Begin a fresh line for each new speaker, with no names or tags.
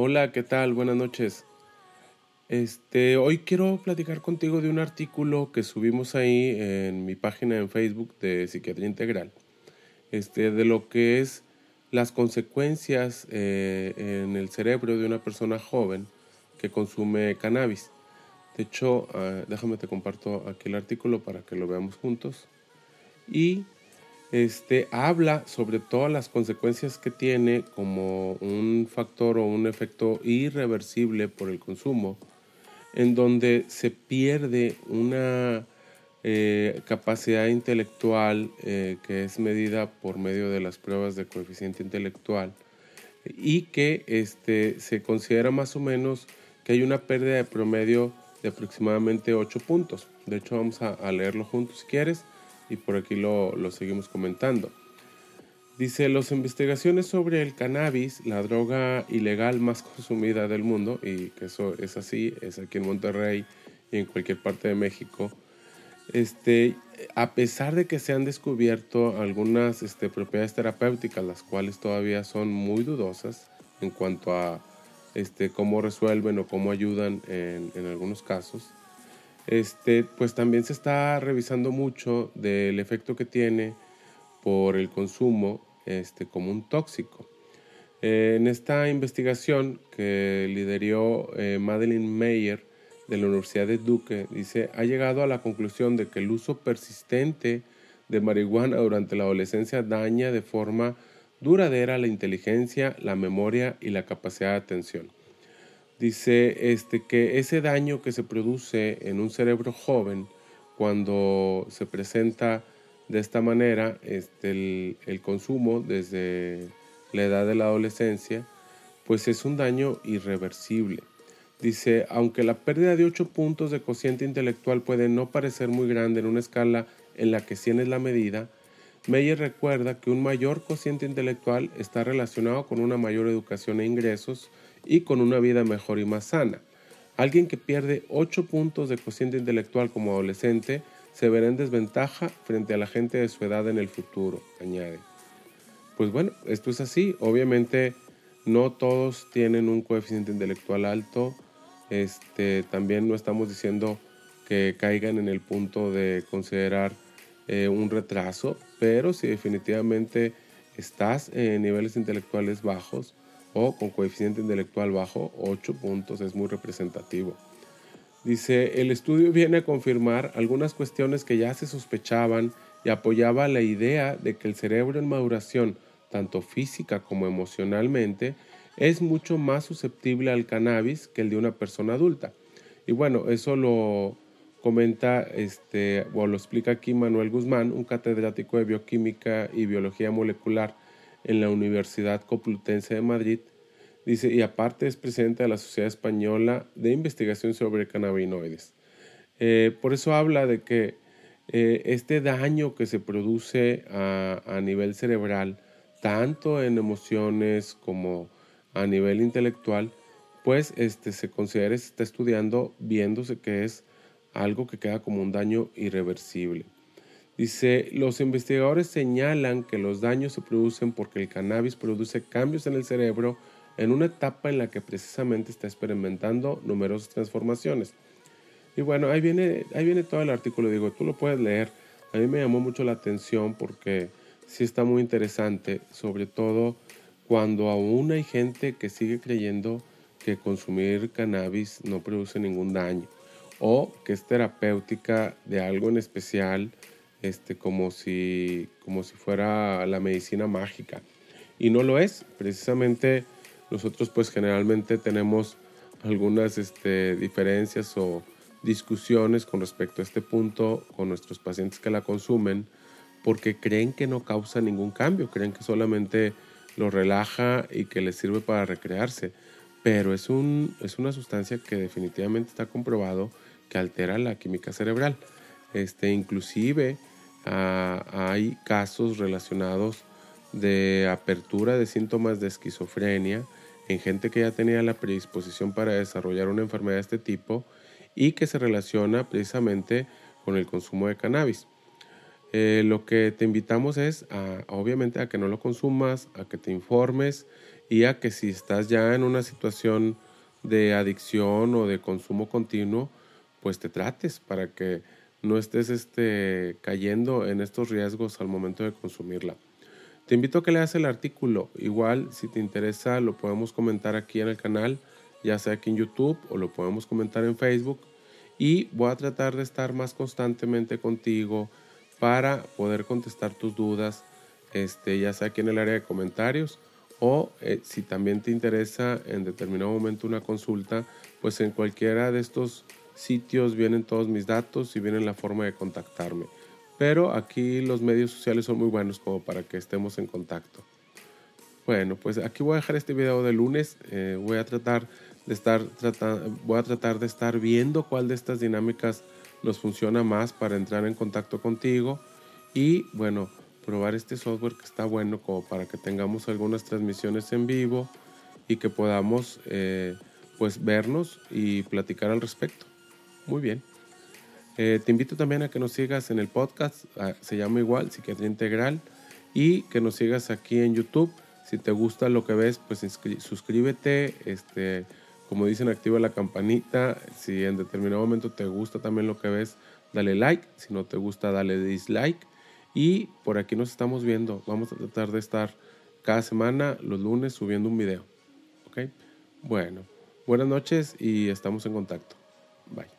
Hola, ¿qué tal? Buenas noches. Este, hoy quiero platicar contigo de un artículo que subimos ahí en mi página en Facebook de Psiquiatría Integral. Este, de lo que es las consecuencias eh, en el cerebro de una persona joven que consume cannabis. De hecho, ah, déjame te comparto aquí el artículo para que lo veamos juntos. Y este, habla sobre todas las consecuencias que tiene como un factor o un efecto irreversible por el consumo, en donde se pierde una eh, capacidad intelectual eh, que es medida por medio de las pruebas de coeficiente intelectual y que este, se considera más o menos que hay una pérdida de promedio de aproximadamente 8 puntos. De hecho, vamos a leerlo juntos si quieres y por aquí lo, seguimos comentando. Dice, las investigaciones sobre el cannabis, la droga ilegal más consumida del mundo, y que eso es así, es aquí en Monterrey y en cualquier parte de México, este, a pesar de que se han descubierto algunas este, propiedades terapéuticas, las cuales todavía son muy dudosas en cuanto a este, cómo resuelven o cómo ayudan en, en algunos casos, este, pues también se está revisando mucho del efecto que tiene por el consumo este, como un tóxico. Eh, en esta investigación que lideró eh, Madeline Mayer de la Universidad de Duke, dice, ha llegado a la conclusión de que el uso persistente de marihuana durante la adolescencia daña de forma duradera la inteligencia, la memoria y la capacidad de atención. Dice este, que ese daño que se produce en un cerebro joven cuando se presenta de esta manera este, el, consumo desde la edad de la adolescencia, pues es un daño irreversible. Dice, aunque la pérdida de 8 puntos de cociente intelectual puede no parecer muy grande en una escala en la que 100 es la medida, Meyer recuerda que un mayor cociente intelectual está relacionado con una mayor educación e ingresos, y con una vida mejor y más sana. Alguien que pierde 8 puntos de cociente intelectual como adolescente se verá en desventaja frente a la gente de su edad en el futuro, añade. Pues bueno, esto es así. Obviamente no todos tienen un coeficiente intelectual alto. Este, también no estamos diciendo que caigan en el punto de considerar eh, un retraso, pero si definitivamente estás en niveles intelectuales bajos, o con coeficiente intelectual bajo, 8 puntos, es muy representativo. Dice, el estudio viene a confirmar algunas cuestiones que ya se sospechaban y apoyaba la idea de que el cerebro en maduración, tanto física como emocionalmente, es mucho más susceptible al cannabis que el de una persona adulta. Y bueno, eso lo comenta este, o lo explica aquí Manuel Guzmán, un catedrático de bioquímica y biología molecular en la Universidad Complutense de Madrid. Dice, y aparte es presidente de la Sociedad Española de Investigación sobre Cannabinoides. Eh, por eso habla de que eh, este daño que se produce a, nivel cerebral, tanto en emociones como a nivel intelectual, pues este, se considera, se está estudiando, viéndose que es algo que queda como un daño irreversible. Dice, los investigadores señalan que los daños se producen porque el cannabis produce cambios en el cerebro en una etapa en la que precisamente está experimentando numerosas transformaciones. Y bueno, ahí viene, ahí viene todo el artículo, digo, tú lo puedes leer. A mí me llamó mucho la atención porque sí está muy interesante, sobre todo cuando aún hay gente que sigue creyendo que consumir cannabis no produce ningún daño o que es terapéutica de algo en especial este, como, si, como si fuera la medicina mágica. Y no lo es. Precisamente nosotros pues generalmente tenemos algunas este, diferencias o discusiones con respecto a este punto con nuestros pacientes que la consumen porque creen que no causa ningún cambio, creen que solamente lo relaja y que les sirve para recrearse. Pero es, un, es una sustancia que definitivamente está comprobado que altera la química cerebral. Este, inclusive hay casos relacionados de apertura de síntomas de esquizofrenia en gente que ya tenía la predisposición para desarrollar una enfermedad de este tipo y que se relaciona precisamente con el consumo de cannabis. Eh, lo que te invitamos es, obviamente, a que no lo consumas, a que te informes y a que si estás ya en una situación de adicción o de consumo continuo, pues te trates para que no estés este, cayendo en estos riesgos al momento de consumirla. Te invito a que leas el artículo. Igual, si te interesa, lo podemos comentar aquí en el canal, ya sea aquí en YouTube o lo podemos comentar en Facebook. Y voy a tratar de estar más constantemente contigo para poder contestar tus dudas, este, ya sea aquí en el área de comentarios o eh, si también te interesa en determinado momento una consulta, pues en cualquiera de estos sitios vienen todos mis datos y vienen la forma de contactarme. Pero aquí los medios sociales son muy buenos como para que estemos en contacto. Bueno, pues aquí voy a dejar este video de lunes. Eh, voy a tratar de estar voy a tratar de estar viendo cuál de estas dinámicas nos funciona más para entrar en contacto contigo y bueno, probar este software que está bueno como para que tengamos algunas transmisiones en vivo y que podamos eh, pues vernos y platicar al respecto. Muy bien. Eh, te invito también a que nos sigas en el podcast, ah, se llama igual, Psiquiatría Integral, y que nos sigas aquí en YouTube. Si te gusta lo que ves, pues suscríbete, este, como dicen, activa la campanita. Si en determinado momento te gusta también lo que ves, dale like. Si no te gusta, dale dislike. Y por aquí nos estamos viendo. Vamos a tratar de estar cada semana, los lunes, subiendo un video. ¿Ok? Bueno, buenas noches y estamos en contacto. Bye.